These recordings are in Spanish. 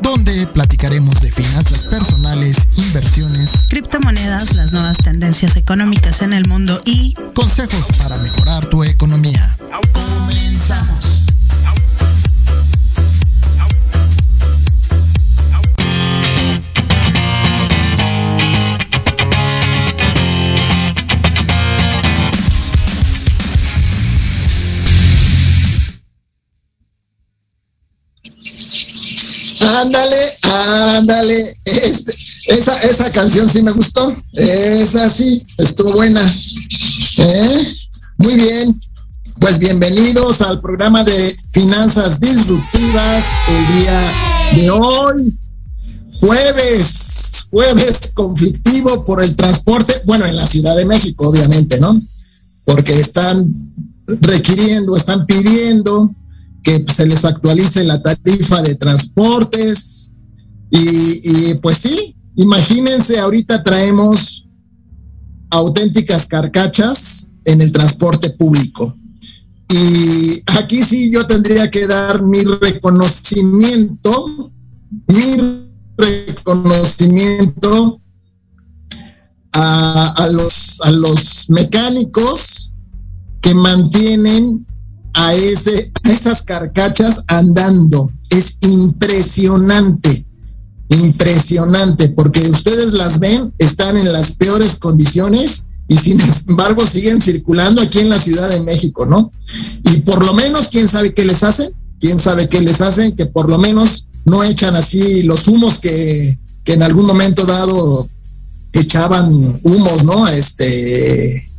donde platicaremos de finanzas personales, inversiones, criptomonedas, las nuevas tendencias económicas en el mundo y consejos para mejorar tu economía. Comenzamos. Ándale, ándale. Este, esa, esa canción sí me gustó. Esa sí, estuvo buena. ¿Eh? Muy bien. Pues bienvenidos al programa de Finanzas Disruptivas el día de hoy. Jueves, jueves conflictivo por el transporte, bueno, en la Ciudad de México, obviamente, ¿no? Porque están requiriendo, están pidiendo que se les actualice la tarifa de transportes. Y, pues sí, imagínense, ahorita traemos auténticas carcachas en el transporte público. Y aquí sí yo tendría que dar mi reconocimiento, mi reconocimiento a, a, los, a los mecánicos que mantienen a, ese, esas carcachas andando. Es impresionante, impresionante, porque ustedes las ven, están en las peores condiciones y sin embargo siguen circulando aquí en la Ciudad de México, ¿no? Y por lo menos, ¿quién sabe qué les hacen? ¿Quién sabe qué les hacen? Que por lo menos no echan así los humos que, que en algún momento dado echaban humos, ¿no? Este,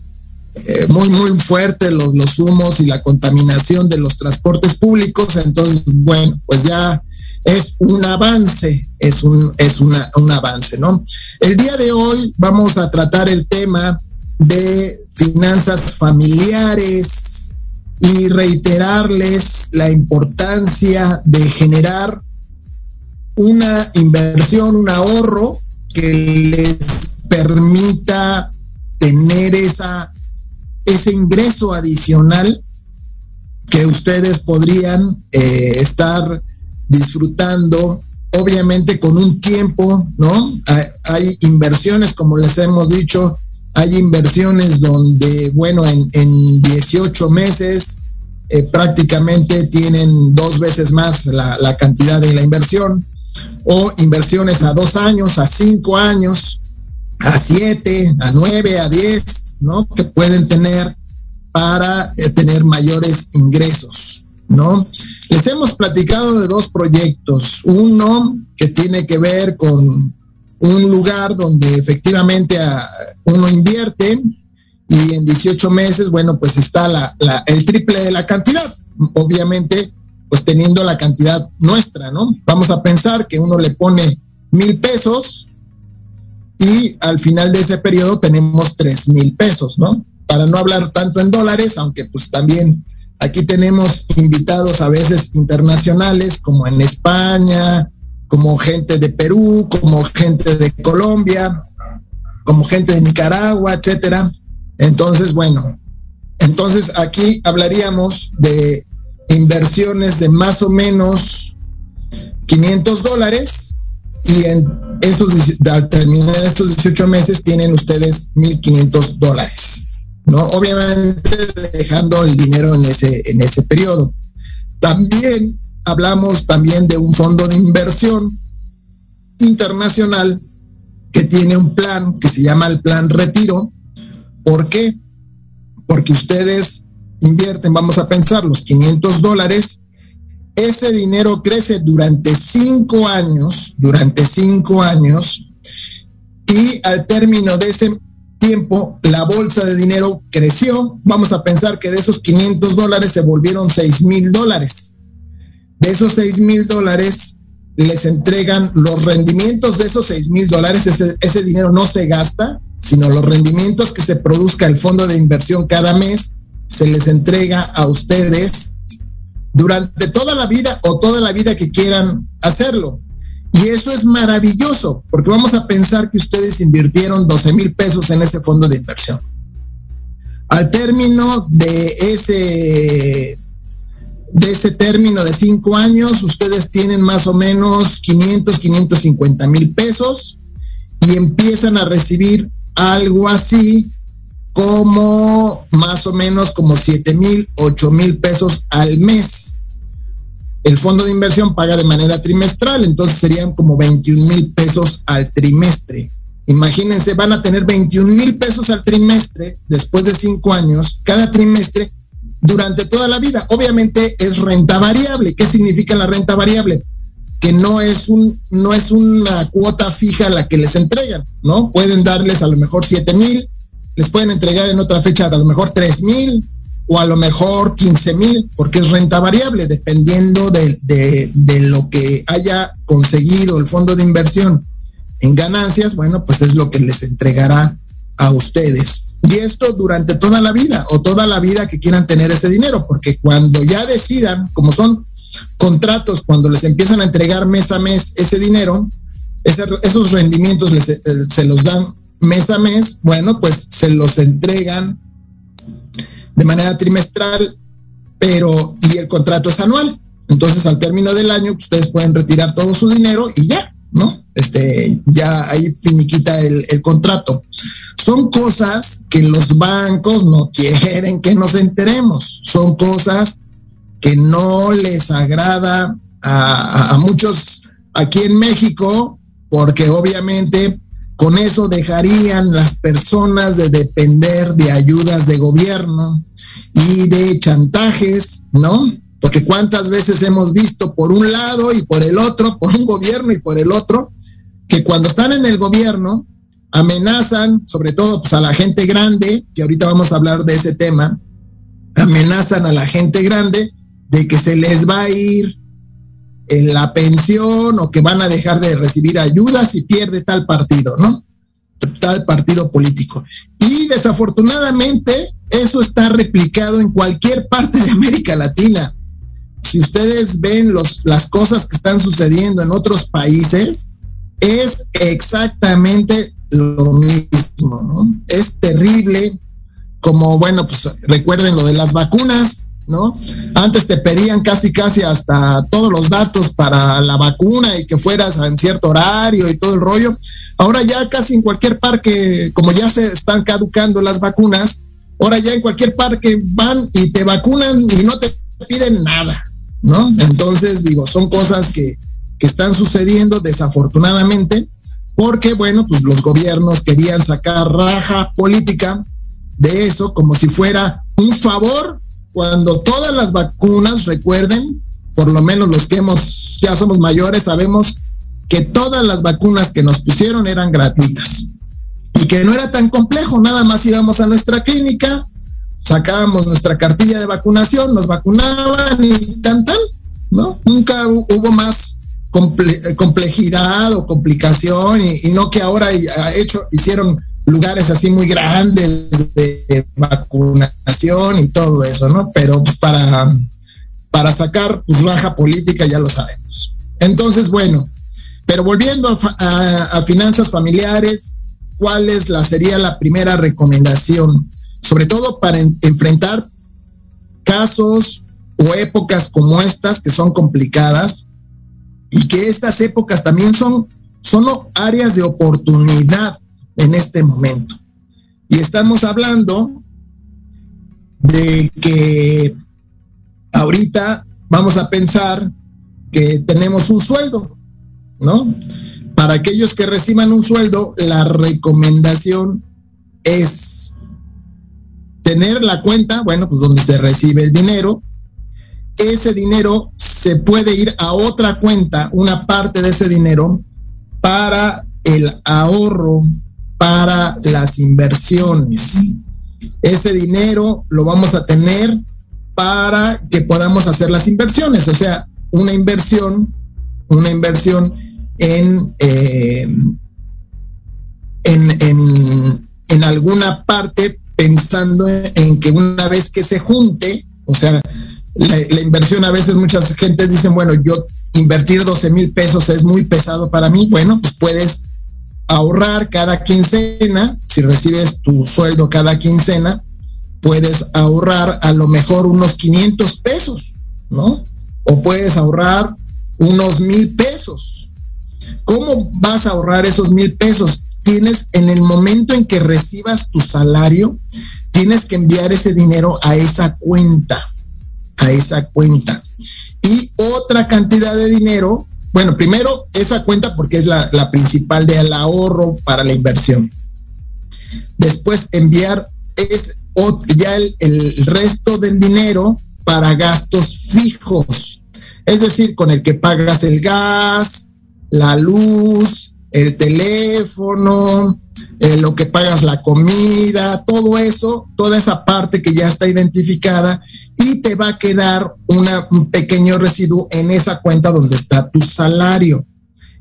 eh, muy, muy fuerte los, los humos y la contaminación de los transportes públicos. Entonces, bueno, pues ya es un avance, es un, es una, un avance, ¿no? El día de hoy vamos a tratar el tema de finanzas familiares y reiterarles la importancia de generar una inversión, un ahorro que les permita tener esa ese ingreso adicional que ustedes podrían eh, estar disfrutando, obviamente con un tiempo, ¿no? Hay, inversiones, como les hemos dicho, hay inversiones donde, bueno, en, en 18 meses eh, prácticamente tienen dos veces más la cantidad de la inversión, o inversiones a dos años, a cinco años, a 7, a 9, a 10, ¿no? Que pueden tener para eh, tener mayores ingresos, ¿no? Les hemos platicado de dos proyectos. Uno que tiene que ver con un lugar donde efectivamente ah, uno invierte y en 18 meses, bueno, pues está la, el triple de la cantidad. Obviamente, pues teniendo la cantidad nuestra, ¿no? Vamos a pensar que uno le pone mil pesos y al final de ese periodo tenemos tres mil pesos, ¿no? Para no hablar tanto en dólares, aunque pues también aquí tenemos invitados a veces internacionales como en España, como gente de Perú, como gente de Colombia, como gente de Nicaragua, etcétera. Entonces, bueno, entonces aquí hablaríamos de inversiones de más o menos 500 dólares y en esos, al terminar estos 18 meses tienen ustedes 1.500 dólares, ¿no? Obviamente dejando el dinero en ese, en ese periodo. También hablamos también de un fondo de inversión internacional que tiene un plan que se llama el plan retiro. ¿Por qué? Porque ustedes invierten, vamos a pensar, los 500 dólares ese dinero crece durante cinco años, durante cinco años, y al término de ese tiempo la bolsa de dinero creció. Vamos a pensar que de esos 500 dólares se volvieron 6 mil dólares. De esos 6 mil dólares les entregan los rendimientos de esos 6 mil dólares. Ese, ese dinero no se gasta, sino los rendimientos que se produzca el fondo de inversión cada mes se les entrega a ustedes durante toda la vida o toda la vida que quieran hacerlo. Y eso es maravilloso, porque vamos a pensar que ustedes invirtieron 12 mil pesos en ese fondo de inversión. Al término de ese, de ese término de cinco años, ustedes tienen más o menos 500, 550 mil pesos y empiezan a recibir algo así como más o menos como 7 mil, 8 mil pesos al mes. El fondo de inversión paga de manera trimestral, entonces serían como 21 mil pesos al trimestre. Imagínense, van a tener 21 mil pesos al trimestre después de cinco años, cada trimestre, durante toda la vida. Obviamente es renta variable. ¿Qué significa la renta variable? Que no es, un, no es una cuota fija la que les entregan, ¿no? Pueden darles a lo mejor 7 mil, les pueden entregar en otra fecha a lo mejor 3 mil o a lo mejor 15 mil, porque es renta variable, dependiendo de, de, lo que haya conseguido el fondo de inversión en ganancias, bueno, pues es lo que les entregará a ustedes. Y esto durante toda la vida o toda la vida que quieran tener ese dinero, porque cuando ya decidan, como son contratos, cuando les empiezan a entregar mes a mes ese dinero, esos rendimientos les, eh, se los dan mes a mes, bueno, pues se los entregan de manera trimestral, pero y el contrato es anual. Entonces, al término del año, ustedes pueden retirar todo su dinero y ya, ¿no? Este, ya ahí finiquita el, contrato. Son cosas que los bancos no quieren que nos enteremos. Son cosas que no les agrada a muchos aquí en México, porque obviamente con eso dejarían las personas de depender de ayudas de gobierno y de chantajes, ¿no? Porque cuántas veces hemos visto por un lado y por el otro, por un gobierno y por el otro, que cuando están en el gobierno amenazan, sobre todo pues, a la gente grande, que ahorita vamos a hablar de ese tema, amenazan a la gente grande de que se les va a ir en la pensión o que van a dejar de recibir ayudas y pierde tal partido, ¿no? Tal partido político. Y desafortunadamente eso está replicado en cualquier parte de América Latina. Si ustedes ven los, las cosas que están sucediendo en otros países, es exactamente lo mismo, ¿no? Es terrible, como, bueno, pues recuerden lo de las vacunas, ¿no? Antes te pedían casi, casi hasta todos los datos para la vacuna y que fueras en cierto horario y todo el rollo. Ahora ya casi en cualquier parque, como ya se están caducando las vacunas, ahora ya en cualquier parque van y te vacunan y no te piden nada, ¿no? Entonces, digo, son cosas que, que están sucediendo desafortunadamente porque, bueno, pues los gobiernos querían sacar raja política de eso como si fuera un favor cuando todas las vacunas, recuerden, por lo menos los que hemos, ya somos mayores, sabemos que todas las vacunas que nos pusieron eran gratuitas y que no era tan complejo, nada más íbamos a nuestra clínica, sacábamos nuestra cartilla de vacunación, nos vacunaban y tan tal, ¿no? Nunca hubo más complejidad o complicación y, no que ahora ha hecho, hicieron lugares así muy grandes de vacunación y todo eso, ¿no? Pero pues, para, para sacar pues, raja política ya lo sabemos. Entonces, bueno, pero volviendo a, finanzas familiares, ¿cuál es la, sería la primera recomendación? Sobre todo para enfrentar casos o épocas como estas que son complicadas y que estas épocas también son, son áreas de oportunidad en este momento. Y estamos hablando de que ahorita vamos a pensar que tenemos un sueldo, ¿no? Para aquellos que reciban un sueldo, la recomendación es tener la cuenta, bueno, pues donde se recibe el dinero. Ese dinero se puede ir a otra cuenta, una parte de ese dinero, para el ahorro para las inversiones. Ese dinero lo vamos a tener para que podamos hacer las inversiones, o sea, una inversión, una inversión en, eh, en, en, alguna parte pensando en que una vez que se junte, o sea, la, la inversión a veces muchas gentes dicen, bueno, yo invertir 12 mil pesos es muy pesado para mí, bueno, pues puedes ahorrar cada quincena, si recibes tu sueldo cada quincena, puedes ahorrar a lo mejor unos 500 pesos, ¿no? O puedes ahorrar unos mil pesos. ¿Cómo vas a ahorrar esos mil pesos? Tienes en el momento en que recibas tu salario, tienes que enviar ese dinero a esa cuenta, a esa cuenta. Y otra cantidad de dinero bueno, primero esa cuenta porque es la, principal del ahorro para la inversión. Después enviar es ya el, el resto del dinero para gastos fijos, es decir, con el que pagas el gas, la luz, el teléfono, eh, lo que pagas la comida, todo eso, toda esa parte que ya está identificada y te va a quedar un pequeño residuo en esa cuenta donde está tu salario.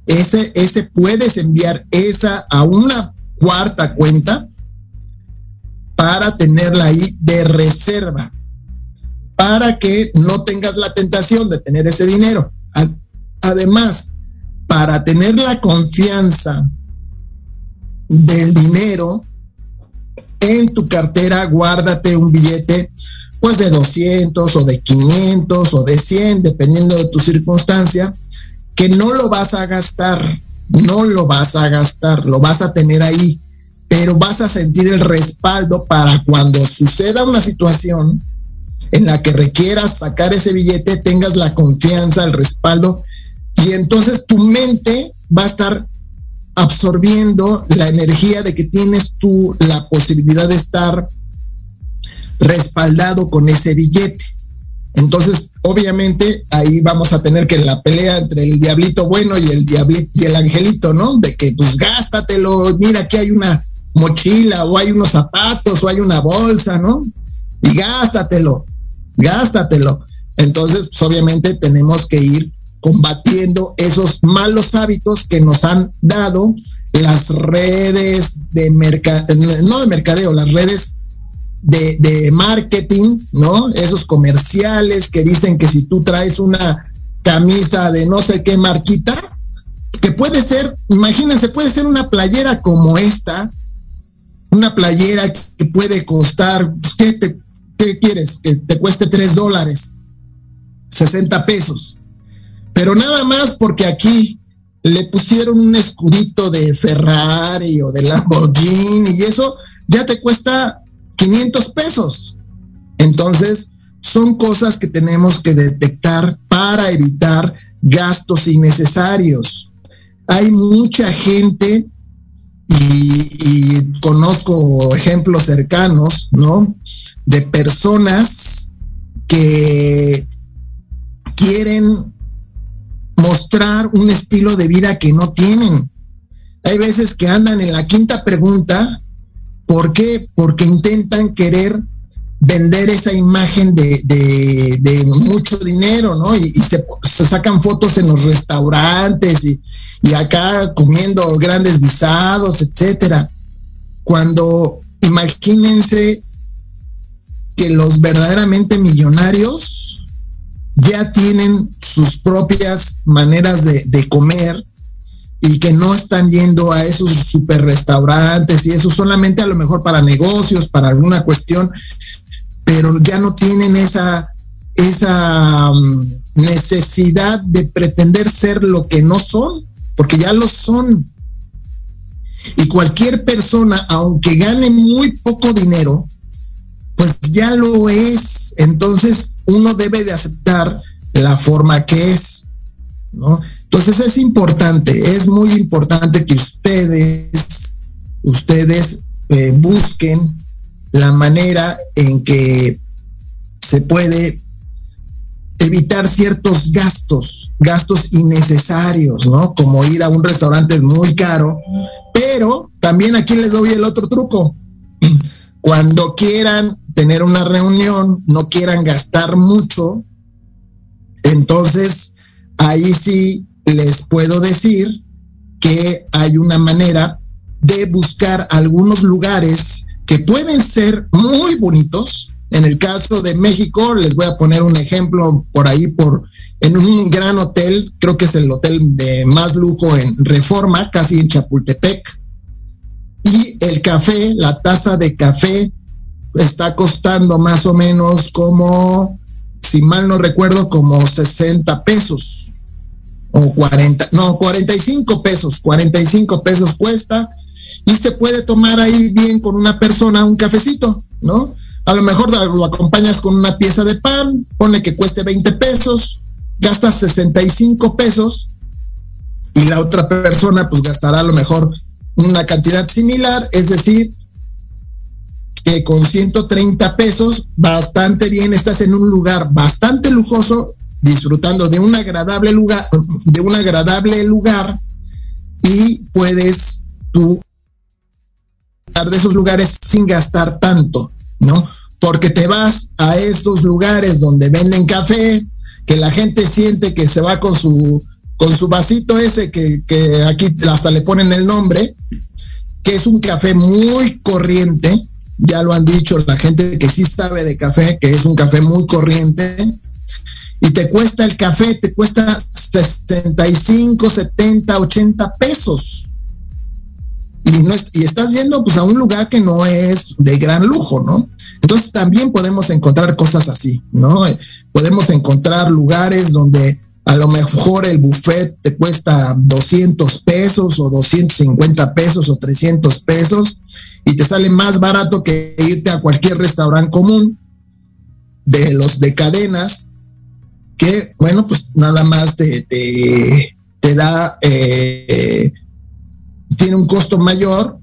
Ese, ese puedes enviar esa a una cuarta cuenta para tenerla ahí de reserva, para que no tengas la tentación de tener ese dinero. Además, para tener la confianza del dinero en tu cartera, guárdate un billete pues de 200 o de 500 o de 100, dependiendo de tu circunstancia, que no lo vas a gastar, no lo vas a gastar, lo vas a tener ahí, pero vas a sentir el respaldo para cuando suceda una situación en la que requieras sacar ese billete, tengas la confianza, el respaldo, y entonces tu mente va a estar absorbiendo la energía de que tienes tú la posibilidad de estar respaldado con ese billete. Entonces, obviamente, ahí vamos a tener que la pelea entre el diablito bueno y el diablito y el angelito, ¿no? De que pues gástatelo, mira que hay una mochila o hay unos zapatos o hay una bolsa, ¿no? Y gástatelo, gástatelo. Entonces, pues obviamente tenemos que ir combatiendo esos malos hábitos que nos han dado las redes de mercadeo, no de mercadeo, las redes de, marketing, ¿no? Esos comerciales que dicen que si tú traes una camisa de no sé qué marquita, que puede ser, imagínense, puede ser una playera como esta, una playera que puede costar, pues, ¿qué, te, qué quieres? Que te cueste tres dólares, 60 pesos. Pero nada más porque aquí le pusieron un escudito de Ferrari o de Lamborghini y eso ya te cuesta 500 pesos. Entonces, son cosas que tenemos que detectar para evitar gastos innecesarios. hay mucha gente y, conozco ejemplos cercanos, ¿no? De personas que quieren mostrar un estilo de vida que no tienen. Hay veces que andan en la quinta pregunta, ¿por qué? Porque intentan querer vender esa imagen de, mucho dinero, ¿no? Y, se, sacan fotos en los restaurantes y, acá comiendo grandes guisados, etcétera. Cuando imagínense que los verdaderamente millonarios ya tienen sus propias maneras de comer y que no están yendo a esos super restaurantes y eso solamente a lo mejor para negocios, para alguna cuestión, pero ya no tienen esa, esa mm, necesidad de pretender ser lo que no son, porque ya lo son. Y cualquier persona, aunque gane muy poco dinero, pues ya lo es. Entonces uno debe de aceptar la forma que es, ¿no? Entonces es importante, es muy importante que ustedes, ustedes eh, busquen la manera en que se puede evitar ciertos gastos, gastos innecesarios, ¿no? Como ir a un restaurante muy caro, pero también aquí les doy el otro truco. Cuando quieran tener una reunión, no quieran gastar mucho, entonces ahí sí les puedo decir que hay una manera de buscar algunos lugares que pueden ser muy bonitos. En el caso de México, les voy a poner un ejemplo por ahí, por en un gran hotel, creo que es el hotel de más lujo en Reforma, casi en Chapultepec. Y el café, la taza de café, está costando más o menos como, si mal no recuerdo, como 60 pesos o 40, no, 45 pesos, 45 pesos cuesta y se puede tomar ahí bien con una persona un cafecito, ¿no? A lo mejor lo acompañas con una pieza de pan, pone que cueste 20 pesos, gastas 65 pesos y la otra persona pues gastará a lo mejor una cantidad similar, es decir, que con 130 pesos bastante bien estás en un lugar bastante lujoso disfrutando de un agradable lugar de un agradable lugar y puedes tú de esos lugares sin gastar tanto, ¿no? Porque te vas a estos lugares donde venden café, que la gente siente que se va con su, con su vasito ese que, que aquí hasta le ponen el nombre, que es un café muy corriente, ya lo han dicho la gente que sí sabe de café, que es un café muy corriente, y te cuesta el café, te cuesta 65, 70, 80 pesos y, no y estás yendo pues a un lugar que no es de gran lujo, ¿no? Entonces también podemos encontrar cosas así, ¿no? Podemos encontrar lugares donde a lo mejor el buffet te cuesta 200 pesos o 250 pesos o 300 pesos y te sale más barato que irte a cualquier restaurante común de los de cadenas que, bueno, pues nada más te, te, da eh, tiene un costo mayor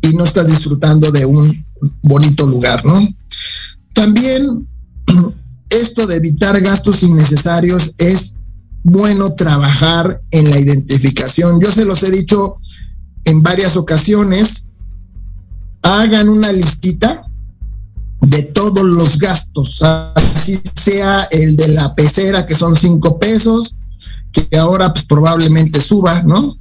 y no estás disfrutando de un bonito lugar, ¿no? También esto de evitar gastos innecesarios es bueno trabajar en la identificación. Yo se los he dicho en varias ocasiones, hagan una listita de todos los gastos, así sea el de la pecera que son cinco pesos, que ahora pues probablemente suba, ¿no?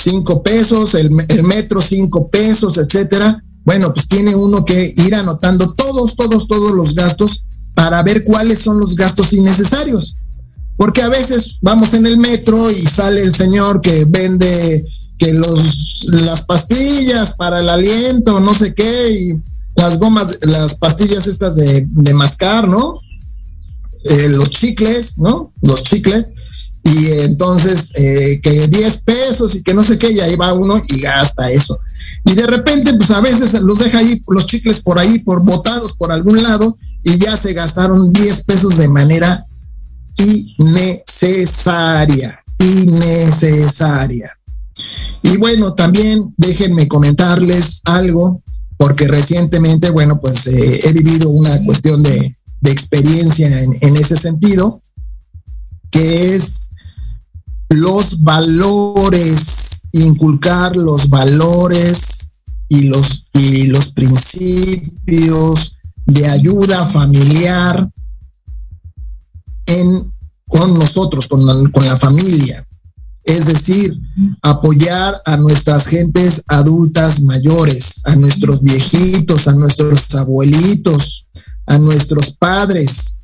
cinco pesos, el, metro cinco pesos, etcétera. Bueno, pues tiene uno que ir anotando todos, todos, todos los gastos para ver cuáles son los gastos innecesarios. Porque a veces vamos en el metro y sale el señor que vende que los las pastillas para el aliento, no sé qué, y las gomas, las pastillas estas de, mascar, ¿no? Eh, los chicles, ¿no? Los chicles y entonces eh, que 10 pesos y que no sé qué, y ahí va uno y gasta eso. Y de repente, pues a veces los deja ahí los chicles por ahí, por botados por algún lado, y ya se gastaron 10 pesos de manera innecesaria, innecesaria. Y bueno, también déjenme comentarles algo, porque recientemente, bueno, pues eh, he vivido una cuestión de, experiencia en, en ese sentido, que es los valores, inculcar los valores y los, y los principios de ayuda familiar en, con nosotros, con con la familia. Es decir, apoyar a nuestras gentes adultas mayores, a nuestros viejitos, a nuestros abuelitos, a nuestros padres.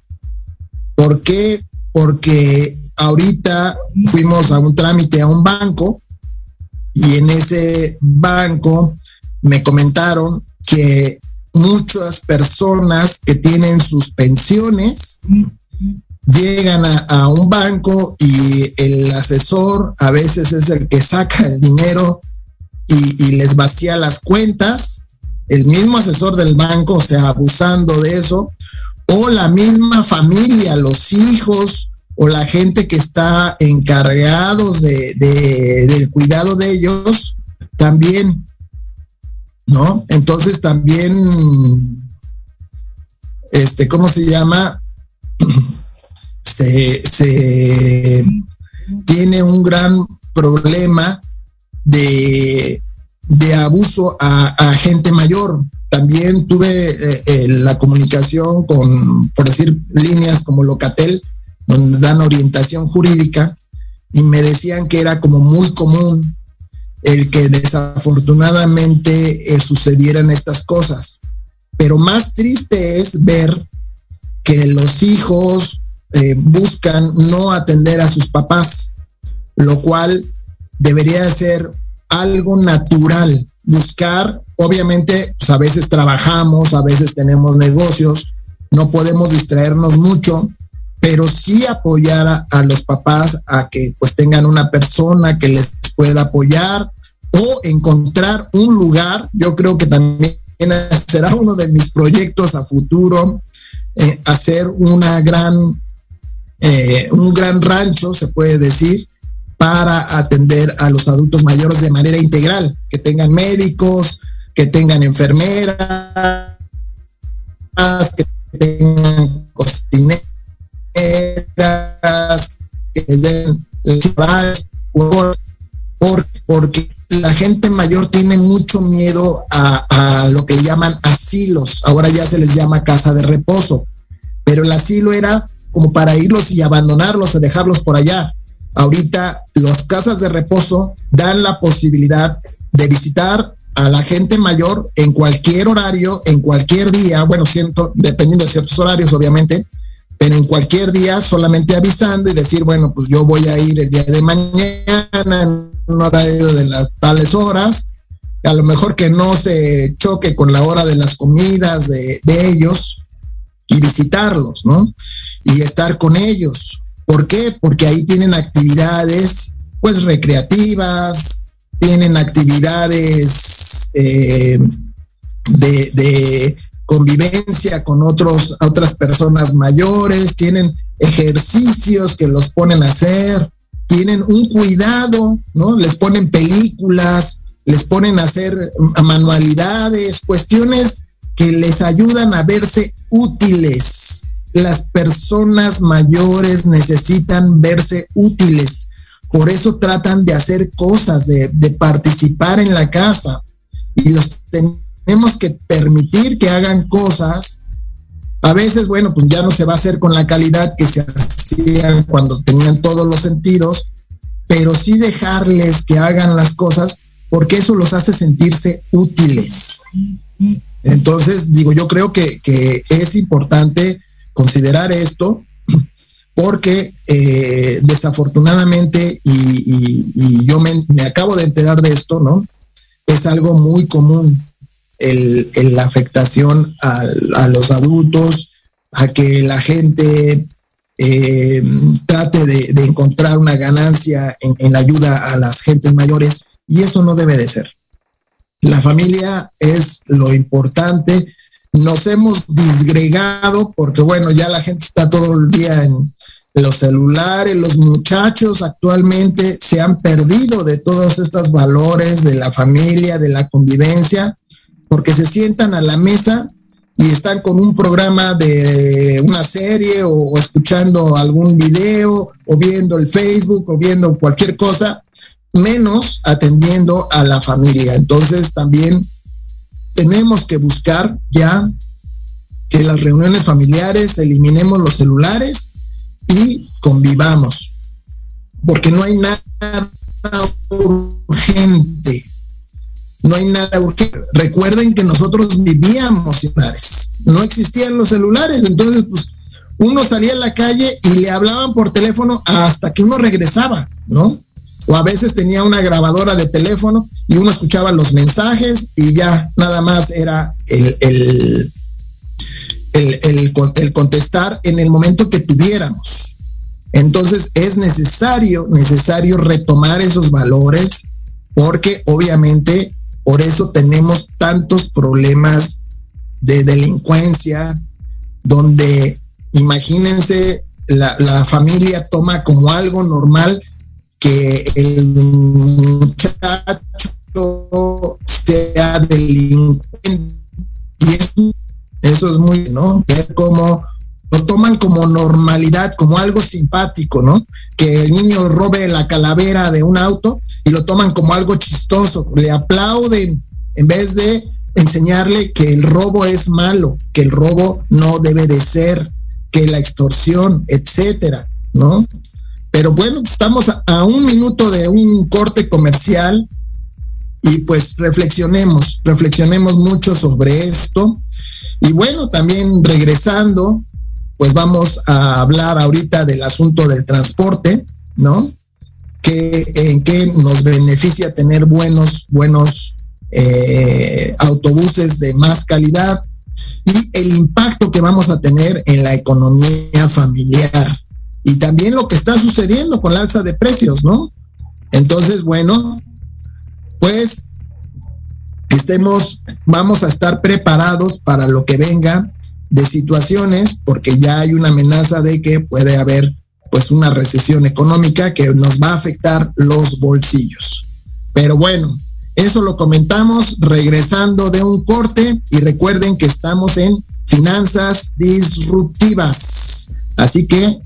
¿Por qué? Porque ahorita fuimos a un trámite a un banco y en ese banco me comentaron que muchas personas que tienen sus pensiones llegan a, un banco y el asesor a veces es el que saca el dinero y, les vacía las cuentas, el mismo asesor del banco, o sea, abusando de eso, o la misma familia, los hijos o la gente que está encargados de, del cuidado de ellos, también, ¿no? Entonces también, este, ¿cómo se llama? Se, se tiene un gran problema de, de abuso a, gente mayor. También tuve eh, eh, la comunicación con, por decir, líneas como Locatel, donde dan orientación jurídica, y me decían que era como muy común el que desafortunadamente eh, sucedieran estas cosas. Pero más triste es ver que los hijos eh, buscan no atender a sus papás, lo cual debería ser algo natural. Buscar, obviamente, pues a veces trabajamos, a veces tenemos negocios, no podemos distraernos mucho, pero sí apoyar a, los papás a que pues tengan una persona que les pueda apoyar o encontrar un lugar. Yo creo que también será uno de mis proyectos a futuro, eh, hacer una gran, eh, un gran rancho, se puede decir, para atender a los adultos mayores de manera integral, que tengan médicos, que tengan enfermeras, que tengan cocineras que den porque la gente mayor tiene mucho miedo a, a, lo que llaman asilos. Ahora ya se les llama casa de reposo. Pero el asilo era como para irlos y abandonarlos y dejarlos por allá. Ahorita las casas de reposo dan la posibilidad de visitar a la gente mayor en cualquier horario, en cualquier día, bueno, siento, dependiendo de ciertos horarios, obviamente, pero en cualquier día solamente avisando y decir, bueno, pues yo voy a ir el día de mañana en un horario de las tales horas, a lo mejor que no se choque con la hora de las comidas de, de ellos y visitarlos, ¿no? Y estar con ellos. ¿Por qué? Porque ahí tienen actividades, pues, recreativas, tienen actividades eh, de, de convivencia con otros, otras personas mayores, tienen ejercicios que los ponen a hacer, tienen un cuidado, ¿no? Les ponen películas, les ponen a hacer manualidades, cuestiones que les ayudan a verse útiles. Las personas mayores necesitan verse útiles. Por eso tratan de hacer cosas, de, de participar en la casa. Y los tenemos que permitir que hagan cosas. A veces, bueno, pues ya no se va a hacer con la calidad que se hacían cuando tenían todos los sentidos, pero sí dejarles que hagan las cosas porque eso los hace sentirse útiles. Entonces, digo, yo creo que, es importante considerar esto porque eh, desafortunadamente, y, yo me, me, acabo de enterar de esto, ¿no? Es algo muy común el, la afectación a, los adultos, a que la gente eh, trate de, de, encontrar una ganancia en, en la ayuda a las gentes mayores, y eso no debe de ser. La familia es lo importante. Nos hemos disgregado porque, bueno, ya la gente está todo el día en, los celulares, los muchachos actualmente se han perdido de todos estos valores de la familia, de la convivencia, porque se sientan a la mesa y están con un programa de una serie o, escuchando algún video o viendo el Facebook o viendo cualquier cosa, menos atendiendo a la familia. Entonces también tenemos que buscar ya que las reuniones familiares eliminemos los celulares y convivamos, porque no hay nada urgente no hay nada urgente. Recuerden que nosotros vivíamos celulares, no existían los celulares, entonces pues uno salía a la calle y le hablaban por teléfono hasta que uno regresaba, ¿no? O a veces tenía una grabadora de teléfono y uno escuchaba los mensajes y ya nada más era el, el, el, el contestar en el momento que tuviéramos. Entonces es necesario, necesario retomar esos valores porque obviamente por eso tenemos tantos problemas de delincuencia, donde imagínense, la, familia toma como algo normal que el muchacho sea delincuente. Y eso, es muy, ¿no? Ver cómo lo toman como normalidad, como algo simpático, ¿no? Que el niño robe la calavera de un auto y lo toman como algo chistoso, le aplauden en vez de enseñarle que el robo es malo, que el robo no debe de ser, que la extorsión, etcétera, ¿no? Pero bueno, estamos a, un minuto de un corte comercial y pues reflexionemos, reflexionemos mucho sobre esto. Y bueno, también regresando, pues vamos a hablar ahorita del asunto del transporte, ¿no? en qué nos beneficia tener buenos, buenos eh, autobuses de más calidad y el impacto que vamos a tener en la economía familiar y también lo que está sucediendo con la alza de precios, ¿no? Entonces, bueno, pues estemos, vamos a estar preparados para lo que venga de situaciones, porque ya hay una amenaza de que puede haber pues una recesión económica que nos va a afectar los bolsillos. Pero bueno, eso lo comentamos regresando de un corte y recuerden que estamos en finanzas disruptivas. Así que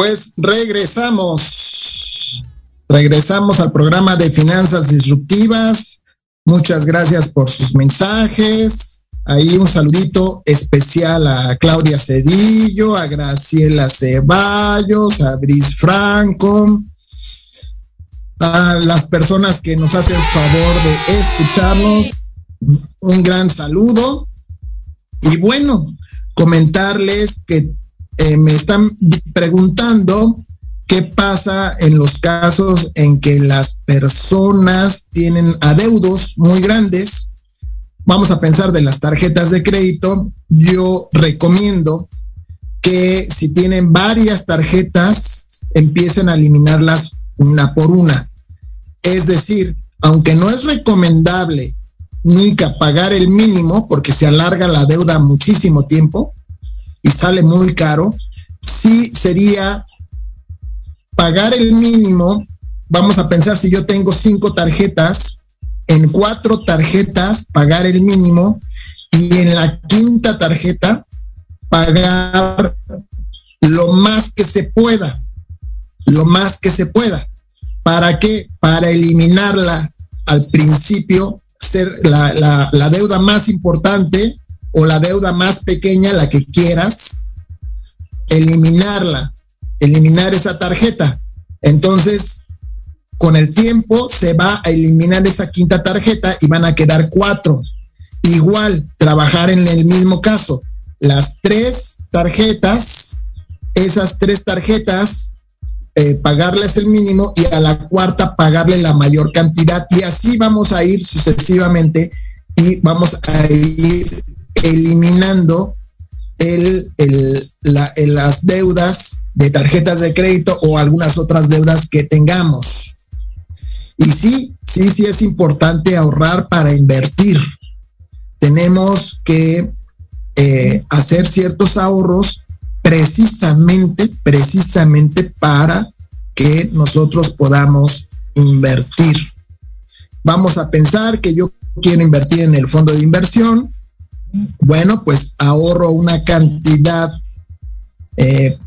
Pues regresamos. Regresamos al programa de Finanzas Disruptivas. Muchas gracias por sus mensajes. Ahí un saludito especial a Claudia Cedillo, a Graciela Ceballos, a Bris Franco, a las personas que nos hacen favor de escucharnos. Un gran saludo. Y bueno, comentarles que eh, me están preguntando qué pasa en los casos en que las personas tienen adeudos muy grandes. Vamos a pensar de las tarjetas de crédito. Yo recomiendo que si tienen varias tarjetas, empiecen a eliminarlas una por una. Es decir, aunque no es recomendable nunca pagar el mínimo porque se alarga la deuda muchísimo tiempo y sale muy caro, sí sería pagar el mínimo, vamos a pensar si yo tengo cinco tarjetas, en cuatro tarjetas pagar el mínimo y en la quinta tarjeta pagar lo más que se pueda, lo más que se pueda. ¿Para qué? Para eliminarla al principio, ser la, la, la deuda más importante o la deuda más pequeña, la que quieras, eliminarla eliminar esa tarjeta. Entonces, con el tiempo se va a eliminar esa quinta tarjeta y van a quedar cuatro. Igual, trabajar en el mismo caso. Las tres tarjetas, esas tres tarjetas, eh, pagarles el mínimo y a la cuarta pagarle la mayor cantidad. Y así vamos a ir sucesivamente y vamos a ir eliminando el, el, la, las deudas de tarjetas de crédito o algunas otras deudas que tengamos. Y sí, sí, sí es importante ahorrar para invertir. Tenemos que eh, hacer ciertos ahorros precisamente, precisamente para que nosotros podamos invertir. Vamos a pensar que yo quiero invertir en el fondo de inversión. Bueno, pues ahorro una cantidad eh,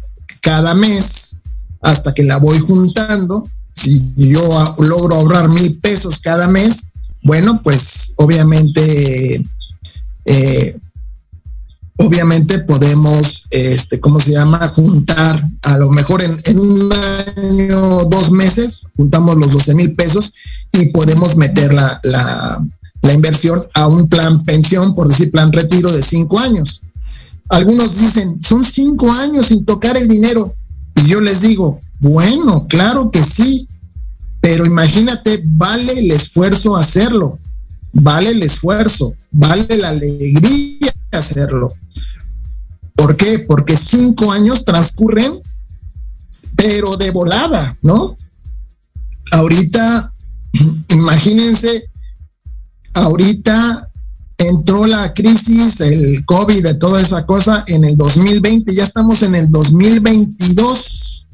cada mes hasta que la voy juntando. Si yo logro ahorrar mil pesos cada mes, bueno, pues obviamente, eh, obviamente podemos, este, ¿cómo se llama? Juntar, a lo mejor en, un año, dos meses, juntamos los 12 mil pesos y podemos meter la, la inversión a un plan pensión, por decir plan retiro de cinco años. Algunos dicen, son cinco años sin tocar el dinero. Y yo les digo, bueno, claro que sí, pero imagínate, vale el esfuerzo hacerlo, vale el esfuerzo, vale la alegría hacerlo. ¿Por qué? Porque cinco años transcurren, pero de volada, ¿no? Ahorita, imagínense, ahorita entró la crisis, el COVID, de toda esa cosa en el 2020, ya estamos en el 2022.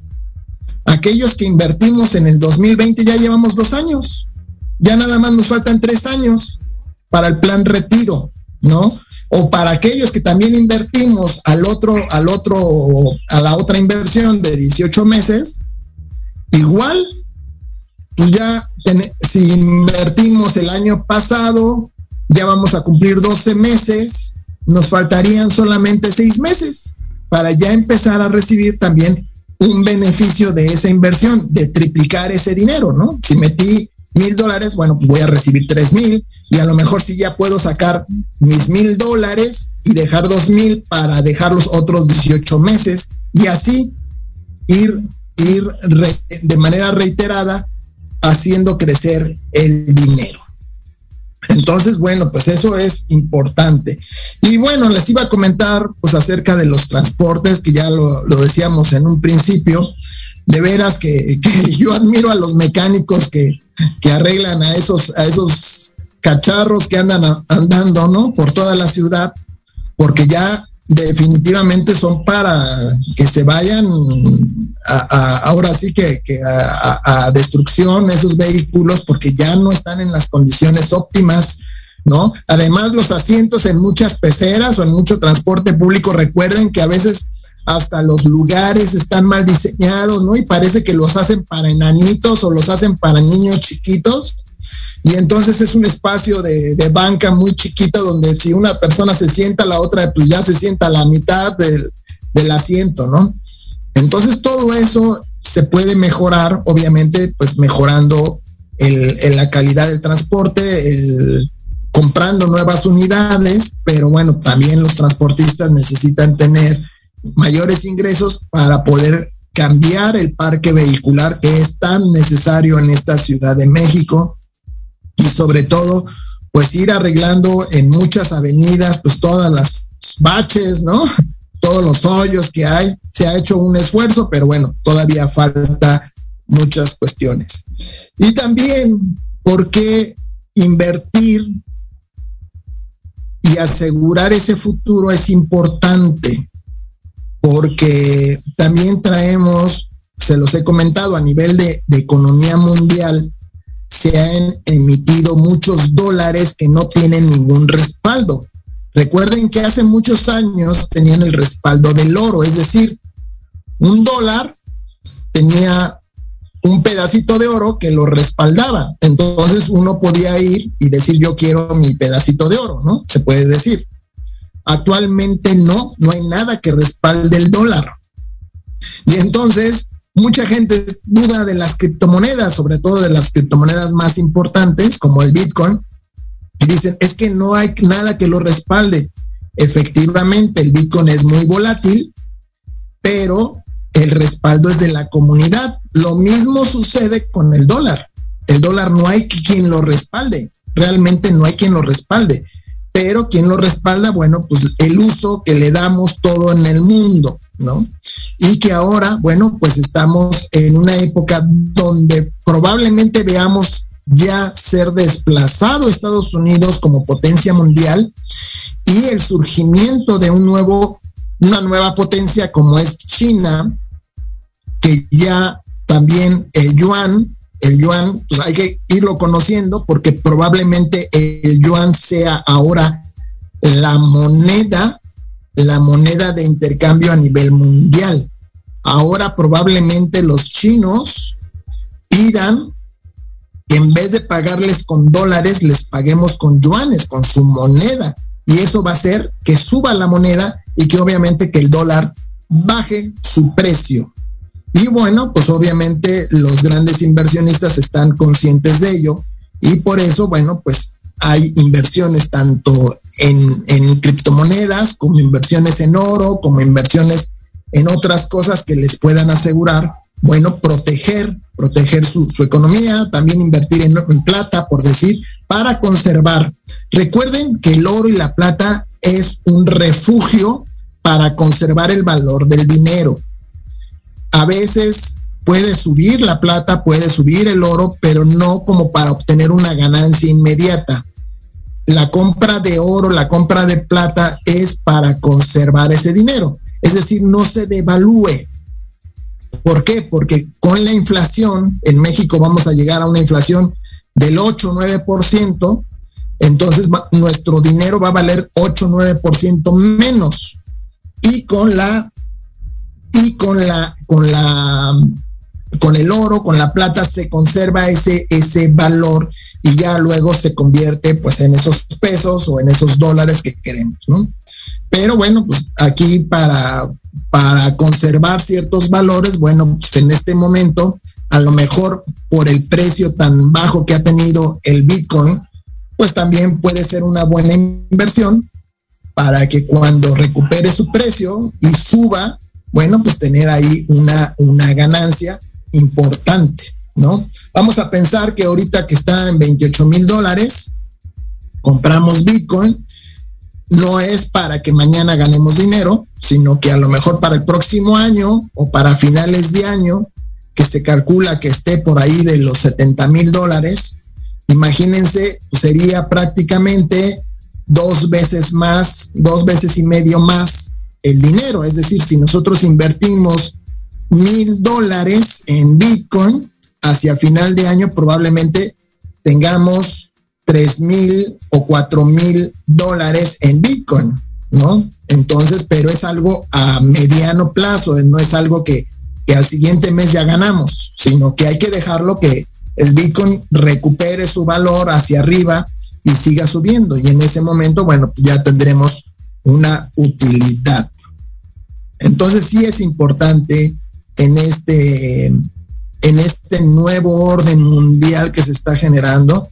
Aquellos que invertimos en el 2020 ya llevamos dos años, ya nada más nos faltan tres años para el plan retiro, ¿no? O para aquellos que también invertimos al otro, al otro, a la otra inversión de 18 meses, igual, pues ya si invertimos el año pasado, ya vamos a cumplir 12 meses, nos faltarían solamente seis meses para ya empezar a recibir también un beneficio de esa inversión, de triplicar ese dinero, ¿no? Si metí mil dólares, bueno, pues voy a recibir tres mil y a lo mejor si ya puedo sacar mis mil dólares y dejar dos mil para dejar los otros 18 meses y así ir, ir de manera reiterada haciendo crecer el dinero. Entonces, bueno, pues eso es importante. Y bueno, les iba a comentar pues acerca de los transportes, que ya lo, lo decíamos en un principio. De veras que, que, yo admiro a los mecánicos que, que arreglan a esos, a esos cacharros que andan andando, ¿no? Por toda la ciudad, porque ya definitivamente son para que se vayan a, ahora sí que, que a, destrucción esos vehículos porque ya no están en las condiciones óptimas, ¿no? Además, los asientos en muchas peceras o en mucho transporte público, recuerden que a veces hasta los lugares están mal diseñados, ¿no? Y parece que los hacen para enanitos o los hacen para niños chiquitos. Y entonces es un espacio de, banca muy chiquito donde si una persona se sienta, la otra pues ya se sienta a la mitad del, asiento, ¿no? Entonces todo eso se puede mejorar, obviamente, pues mejorando la calidad del transporte, comprando nuevas unidades, pero bueno, también los transportistas necesitan tener mayores ingresos para poder cambiar el parque vehicular que es tan necesario en esta Ciudad de México y sobre todo pues ir arreglando en muchas avenidas pues todas las baches, ¿no? Todos los hoyos que hay. Se ha hecho un esfuerzo, pero bueno, todavía falta muchas cuestiones. Y también, ¿por qué invertir y asegurar ese futuro es importante? Porque también traemos, se los he comentado, a nivel de, de economía mundial, se han emitido muchos dólares que no tienen ningún respaldo. Recuerden que hace muchos años tenían el respaldo del oro, es decir, un dólar tenía un pedacito de oro que lo respaldaba. Entonces uno podía ir y decir yo quiero mi pedacito de oro, ¿no? Se puede decir. Actualmente no, no hay nada que respalde el dólar. Y entonces mucha gente duda de las criptomonedas, sobre todo de las criptomonedas más importantes como el Bitcoin, y dicen, es que no hay nada que lo respalde. Efectivamente, el Bitcoin es muy volátil, pero el respaldo es de la comunidad. Lo mismo sucede con el dólar. El dólar no hay quien lo respalde, realmente no hay quien lo respalde, pero quien lo respalda, bueno, pues el uso que le damos todo en el mundo, ¿no? Y que ahora, bueno, pues estamos en una época donde probablemente veamos ya ser desplazado Estados Unidos como potencia mundial y el surgimiento de un nuevo una nueva potencia como es China, que ya también el yuan, el yuan, pues hay que irlo conociendo porque probablemente el yuan sea ahora la moneda, la moneda de intercambio a nivel mundial. Ahora probablemente los chinos pidan que en vez de pagarles con dólares, les paguemos con yuanes, con su moneda. Y eso va a hacer que suba la moneda y que obviamente que el dólar baje su precio. Y bueno, pues obviamente los grandes inversionistas están conscientes de ello y por eso, bueno, pues hay inversiones tanto en, criptomonedas como inversiones en oro, como inversiones en otras cosas que les puedan asegurar, bueno, proteger, proteger su, economía, también invertir en plata, por decir, para conservar. Recuerden que el oro y la plata es un refugio para conservar el valor del dinero. A veces puede subir la plata, puede subir el oro, pero no como para obtener una ganancia inmediata. La compra de oro, la compra de plata es para conservar ese dinero. Es decir, no se devalúe. ¿Por qué? Porque con la inflación, en México vamos a llegar a una inflación del 8 9%, entonces nuestro dinero va a valer 8 9% menos y con la y con la con la con el oro, con la plata se conserva ese ese valor y ya luego se convierte pues en esos pesos o en esos dólares que queremos, ¿no? Pero bueno, pues aquí para para conservar ciertos valores, bueno, pues en este momento a lo mejor por el precio tan bajo que ha tenido el Bitcoin, pues también puede ser una buena inversión para que cuando recupere su precio y suba, bueno, pues tener ahí una, una ganancia importante, ¿no? Vamos a pensar que ahorita que está en 28 mil dólares, compramos Bitcoin, no es para que mañana ganemos dinero, sino que a lo mejor para el próximo año o para finales de año, que se calcula que esté por ahí de los 70 mil dólares, imagínense, sería prácticamente dos veces más, dos veces y medio más el dinero. Es decir, si nosotros invertimos mil dólares en Bitcoin, hacia final de año probablemente tengamos tres mil o cuatro mil dólares en Bitcoin. ¿no? Entonces, pero es algo a mediano plazo, no es algo que, que al siguiente mes ya ganamos, sino que hay que dejarlo que el Bitcoin recupere su valor hacia arriba y siga subiendo. Y en ese momento, bueno, ya tendremos una utilidad. Entonces sí es importante en este, en este nuevo orden mundial que se está generando,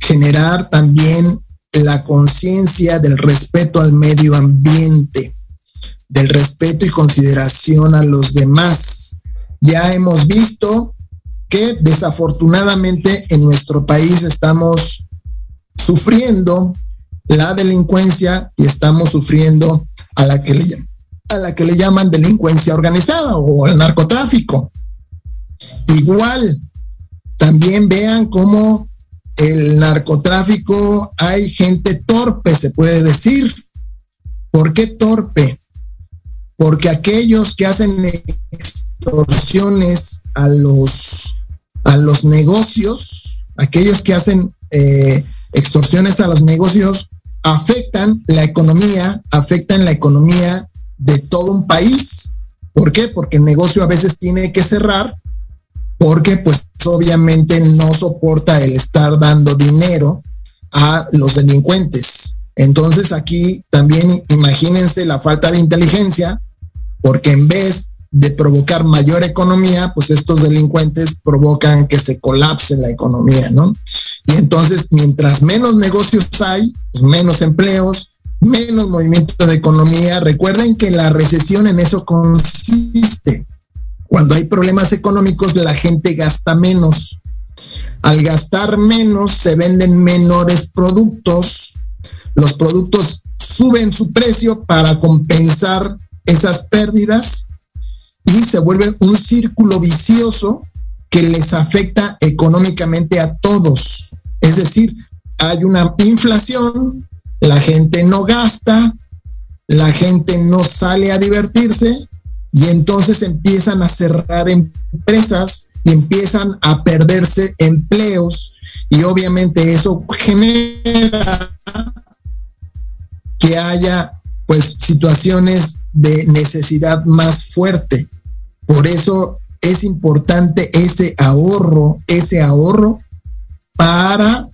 generar también la conciencia del respeto al medio ambiente, del respeto y consideración a los demás. Ya hemos visto que desafortunadamente en nuestro país estamos sufriendo la delincuencia y estamos sufriendo a la que le, a la que le llaman delincuencia organizada o el narcotráfico. Igual, también vean cómo el narcotráfico hay gente torpe, se puede decir. ¿Por qué torpe? Porque aquellos que hacen extorsiones a los, a los negocios, aquellos que hacen eh, extorsiones a los negocios, afectan la economía, afectan la economía de todo un país. ¿Por qué? Porque el negocio a veces tiene que cerrar porque pues obviamente no soporta el estar dando dinero a los delincuentes. Entonces aquí también imagínense la falta de inteligencia, porque en vez de provocar mayor economía, pues estos delincuentes provocan que se colapse la economía, ¿no? Y entonces, mientras menos negocios hay, pues menos empleos, menos movimiento de economía. Recuerden que la recesión en eso consiste. Cuando hay problemas económicos, la gente gasta menos. Al gastar menos, se venden menores productos. Los productos suben su precio para compensar esas pérdidas y se vuelve un círculo vicioso que les afecta económicamente a todos. Es decir, hay una inflación, la gente no gasta, la gente no sale a divertirse y entonces empiezan a cerrar empresas y empiezan a perderse empleos y obviamente eso genera que haya pues situaciones de necesidad más fuerte. Por eso es importante ese ahorro, ese ahorro para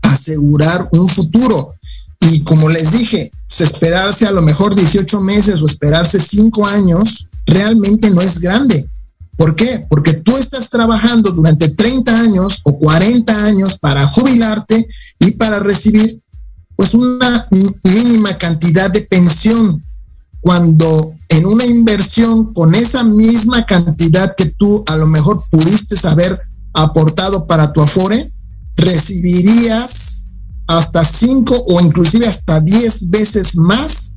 asegurar un futuro. Y como les dije, esperarse a lo mejor 18 meses o esperarse 5 años realmente no es grande. ¿Por qué? Porque tú estás trabajando durante 30 años o 40 años para jubilarte y para recibir pues una mínima cantidad de pensión. Cuando en una inversión con esa misma cantidad que tú a lo mejor pudiste haber aportado para tu afore, recibirías hasta cinco o inclusive hasta diez veces más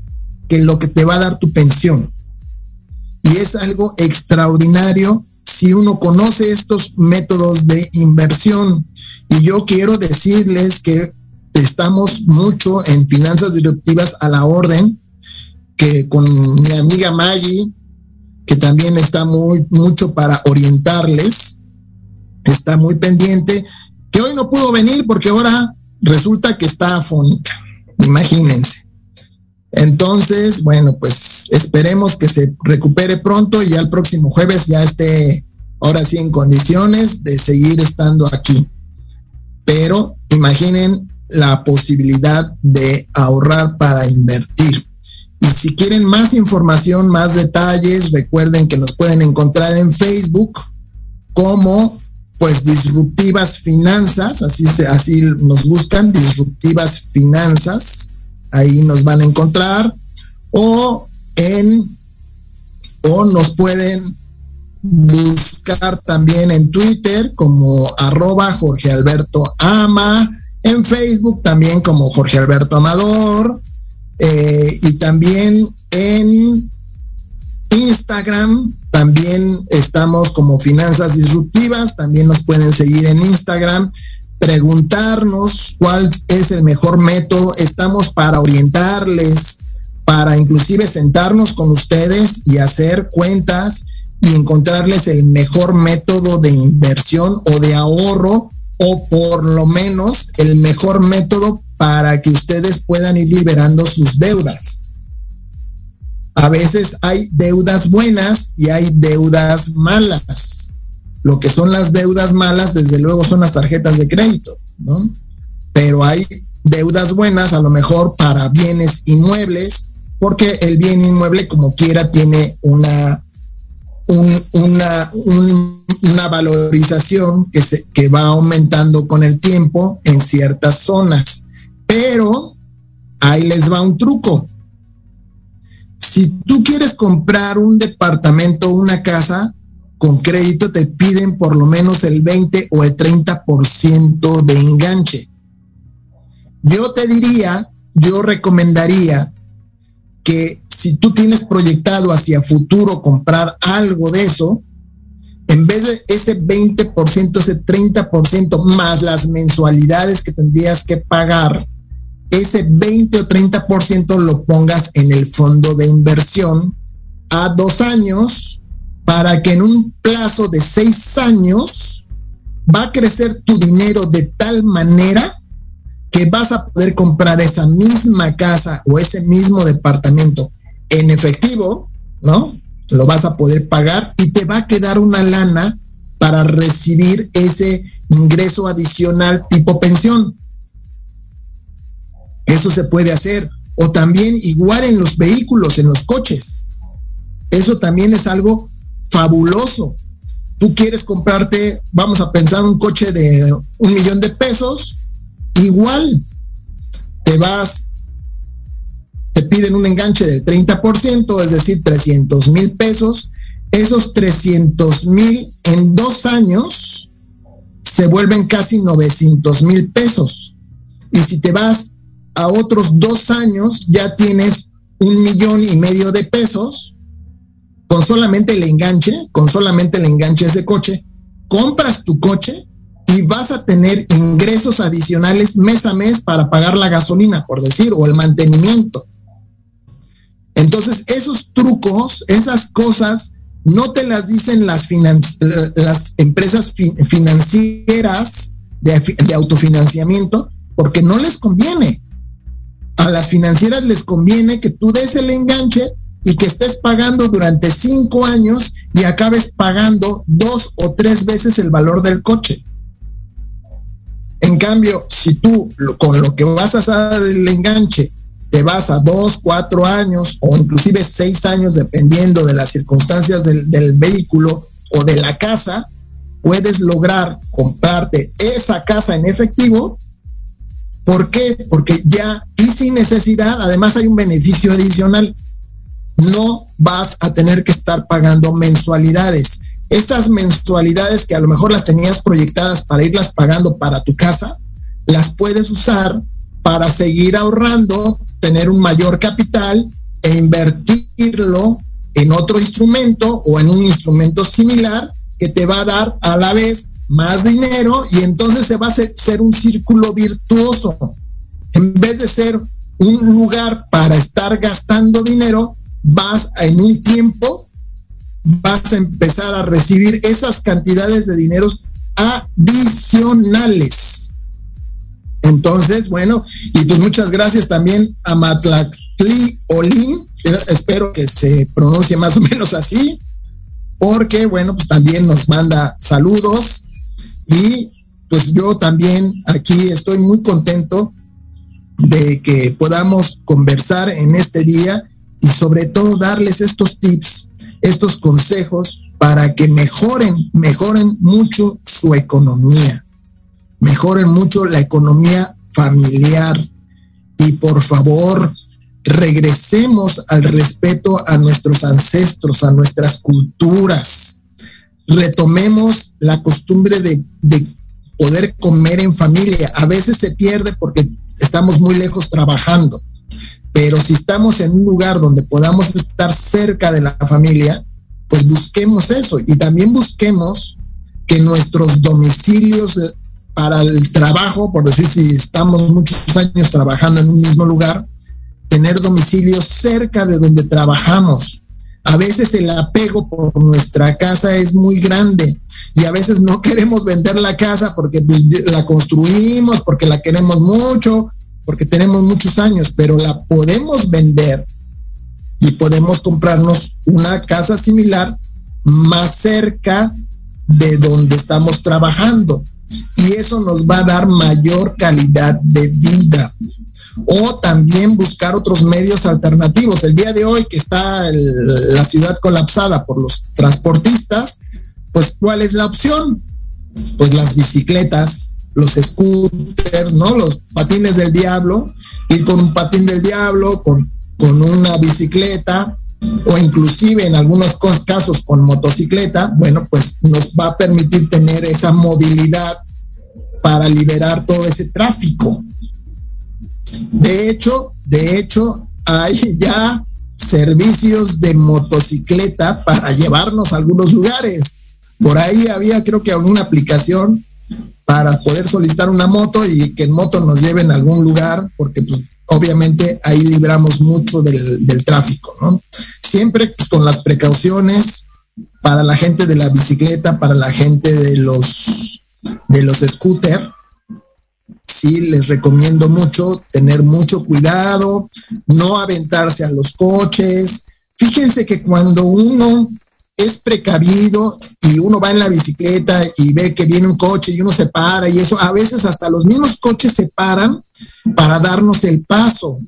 que lo que te va a dar tu pensión. Y es algo extraordinario si uno conoce estos métodos de inversión. Y yo quiero decirles que estamos mucho en finanzas directivas a la orden, que con mi amiga Maggie, que también está muy mucho para orientarles, está muy pendiente, que hoy no pudo venir porque ahora resulta que está afónica, imagínense. Entonces, bueno, pues esperemos que se recupere pronto y ya el próximo jueves ya esté ahora sí en condiciones de seguir estando aquí. Pero imaginen la posibilidad de ahorrar para invertir. Y si quieren más información, más detalles, recuerden que nos pueden encontrar en Facebook como pues disruptivas finanzas, así, se, así nos buscan, disruptivas finanzas, ahí nos van a encontrar, o en, o nos pueden buscar también en Twitter como arroba Jorge Alberto Ama, en Facebook también como Jorge Alberto Amador, eh, y también en Instagram también estamos como Finanzas Disruptivas, también nos pueden seguir en Instagram, preguntarnos cuál es el mejor método, estamos para orientarles, para inclusive sentarnos con ustedes y hacer cuentas y encontrarles el mejor método de inversión o de ahorro o por lo menos el mejor método para que ustedes puedan ir liberando sus deudas. A veces hay deudas buenas y hay deudas malas. Lo que son las deudas malas, desde luego, son las tarjetas de crédito, ¿no? Pero hay deudas buenas, a lo mejor para bienes inmuebles, porque el bien inmueble, como quiera, tiene una, una, valorización que, se, que va aumentando con el tiempo en ciertas zonas. Pero ahí les va un truco. Si tú quieres comprar un departamento o una casa con crédito, te piden por lo menos el 20 o el 30% de enganche. Yo te diría, yo recomendaría que si tú tienes proyectado hacia futuro comprar algo de eso, en vez de ese 20%, ese 30% más las mensualidades que tendrías que pagar, ese 20 o 30% lo pongas en el fondo de inversión a dos años para que en un plazo de seis años va a crecer tu dinero de tal manera que vas a poder comprar esa misma casa o ese mismo departamento en efectivo, ¿no? Lo vas a poder pagar y te va a quedar una lana para recibir ese ingreso adicional tipo pensión. Eso se puede hacer. O también igual en los vehículos, en los coches. Eso también es algo fabuloso. Tú quieres comprarte, vamos a pensar, un coche de un millón de pesos, igual te vas, te piden un enganche del 30%, es decir, 300 mil pesos. Esos 300 mil en dos años se vuelven casi 900 mil pesos. Y si te vas a otros dos años ya tienes un millón y medio de pesos con solamente el enganche, con solamente el enganche de ese coche, compras tu coche y vas a tener ingresos adicionales mes a mes para pagar la gasolina, por decir, o el mantenimiento. Entonces, esos trucos, esas cosas, no te las dicen las, las empresas financieras de autofinanciamiento porque no les conviene a las financieras les conviene que tú des el enganche y que estés pagando durante cinco años y acabes pagando dos o tres veces el valor del coche. En cambio, si tú con lo que vas a dar el enganche te vas a dos, cuatro años o inclusive seis años, dependiendo de las circunstancias del, del vehículo o de la casa, puedes lograr comprarte esa casa en efectivo ¿Por qué? Porque ya y sin necesidad, además hay un beneficio adicional. No vas a tener que estar pagando mensualidades. Estas mensualidades que a lo mejor las tenías proyectadas para irlas pagando para tu casa, las puedes usar para seguir ahorrando, tener un mayor capital e invertirlo en otro instrumento o en un instrumento similar que te va a dar a la vez más dinero y entonces se va a ser un círculo virtuoso. En vez de ser un lugar para estar gastando dinero, vas en un tiempo, vas a empezar a recibir esas cantidades de dineros adicionales. Entonces, bueno, y pues muchas gracias también a Matlactli Olin, espero que se pronuncie más o menos así, porque bueno, pues también nos manda saludos y pues yo también aquí estoy muy contento de que podamos conversar en este día y sobre todo darles estos tips, estos consejos para que mejoren, mejoren mucho su economía, mejoren mucho la economía familiar. Y por favor regresemos al respeto a nuestros ancestros, a nuestras culturas, retomemos la costumbre de, poder comer en familia. A veces se pierde porque estamos muy lejos trabajando, pero si estamos en un lugar donde podamos estar cerca de la familia, pues busquemos eso y también busquemos que nuestros domicilios para el trabajo, por decir si estamos muchos años trabajando en un mismo lugar, tener domicilios cerca de donde trabajamos, a veces el apego por nuestra casa es muy grande y a veces no queremos vender la casa porque pues, la construimos, porque la queremos mucho, porque tenemos muchos años, pero la podemos vender y podemos comprarnos una casa similar más cerca de donde estamos trabajando. Y eso nos va a dar mayor calidad de vida. O también buscar otros medios alternativos. El día de hoy que está la ciudad colapsada por los transportistas, pues ¿cuál es la opción? Pues las bicicletas, los scooters, ¿no? Los patines del diablo, ir con un patín del diablo, con, con una bicicleta, o inclusive en algunos casos con motocicleta, bueno, pues nos va a permitir tener esa movilidad para liberar todo ese tráfico. De hecho, de hecho, hay ya servicios de motocicleta para llevarnos a algunos lugares. Por ahí había, creo que alguna aplicación para poder solicitar una moto y que en moto nos lleven a algún lugar, porque pues obviamente ahí libramos mucho del, tráfico, ¿no? Siempre pues, con las precauciones para la gente de la bicicleta, para la gente de los de los scooters, sí les recomiendo mucho tener mucho cuidado, no aventarse a los coches. Fíjense que cuando uno es precavido y uno va en la bicicleta y ve que viene un coche y uno se para y eso, a veces hasta los mismos coches se paran para darnos el paso.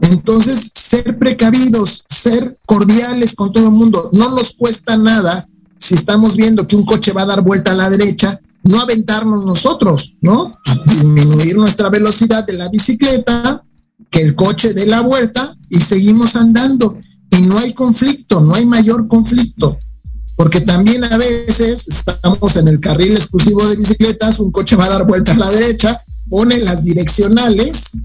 Entonces, ser precavidos, ser cordiales con todo el mundo, no nos cuesta nada si estamos viendo que un coche va a dar vuelta a la derecha, no aventarnos nosotros, ¿no? Disminuir nuestra velocidad de la bicicleta, que el coche dé la vuelta y seguimos andando. Y no hay conflicto, no hay mayor conflicto. Porque también a veces estamos en el carril exclusivo de bicicletas, un coche va a dar vuelta a la derecha, pone las direccionales,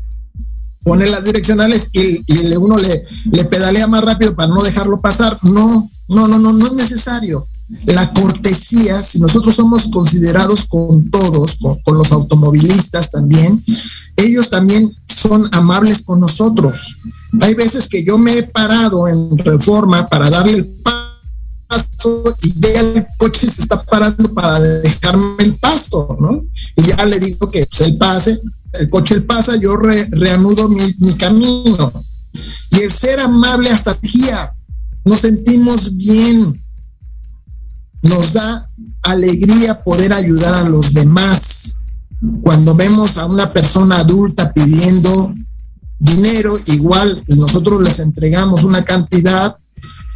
pone las direccionales y, y uno le, le pedalea más rápido para no dejarlo pasar. No, no, no, no, no es necesario la cortesía, si nosotros somos considerados con todos, con, los automovilistas también, ellos también son amables con nosotros. Hay veces que yo me he parado en reforma para darle el paso y ya el coche se está parando para dejarme el paso, ¿no? Y ya le digo que pues, pase, el coche pasa, yo re, reanudo mi, mi camino. Y el ser amable hasta guía, nos sentimos bien, nos da alegría poder ayudar a los demás. Cuando vemos a una persona adulta pidiendo dinero, igual nosotros les entregamos una cantidad,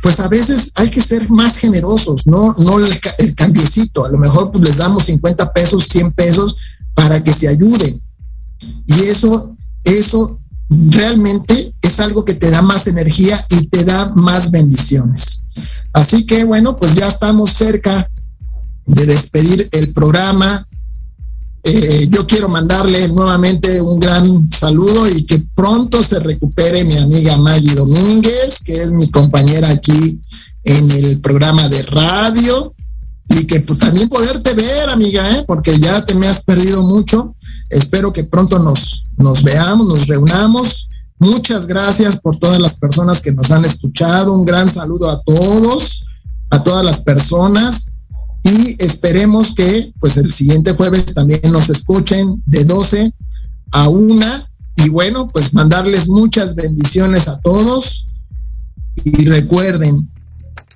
pues a veces hay que ser más generosos, no, no el, el cambiecito, a lo mejor pues les damos 50 pesos, 100 pesos para que se ayuden. Y eso, eso realmente es algo que te da más energía y te da más bendiciones. Así que bueno, pues ya estamos cerca de despedir el programa. Eh, yo quiero mandarle nuevamente un gran saludo y que pronto se recupere mi amiga Maggie Domínguez, que es mi compañera aquí en el programa de radio y que pues, también poderte ver, amiga, ¿eh? porque ya te me has perdido mucho. Espero que pronto nos, nos veamos, nos reunamos Muchas gracias por todas las personas que nos han escuchado. Un gran saludo a todos, a todas las personas y esperemos que pues el siguiente jueves también nos escuchen de 12 a 1 y bueno, pues mandarles muchas bendiciones a todos y recuerden,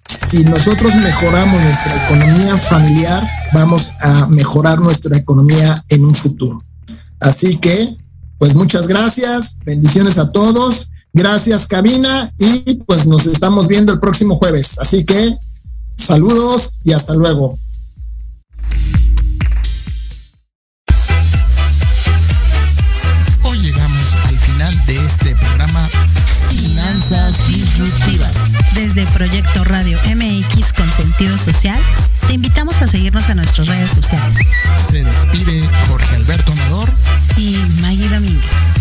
si nosotros mejoramos nuestra economía familiar, vamos a mejorar nuestra economía en un futuro. Así que pues muchas gracias, bendiciones a todos, gracias cabina y pues nos estamos viendo el próximo jueves. Así que saludos y hasta luego. Hoy llegamos al final de este programa Finanzas Disruptivas. Desde Proyecto Radio MX con sentido social, te invitamos a seguirnos a nuestras redes sociales. Se despide Jorge Alberto Amador y Maggie Domínguez.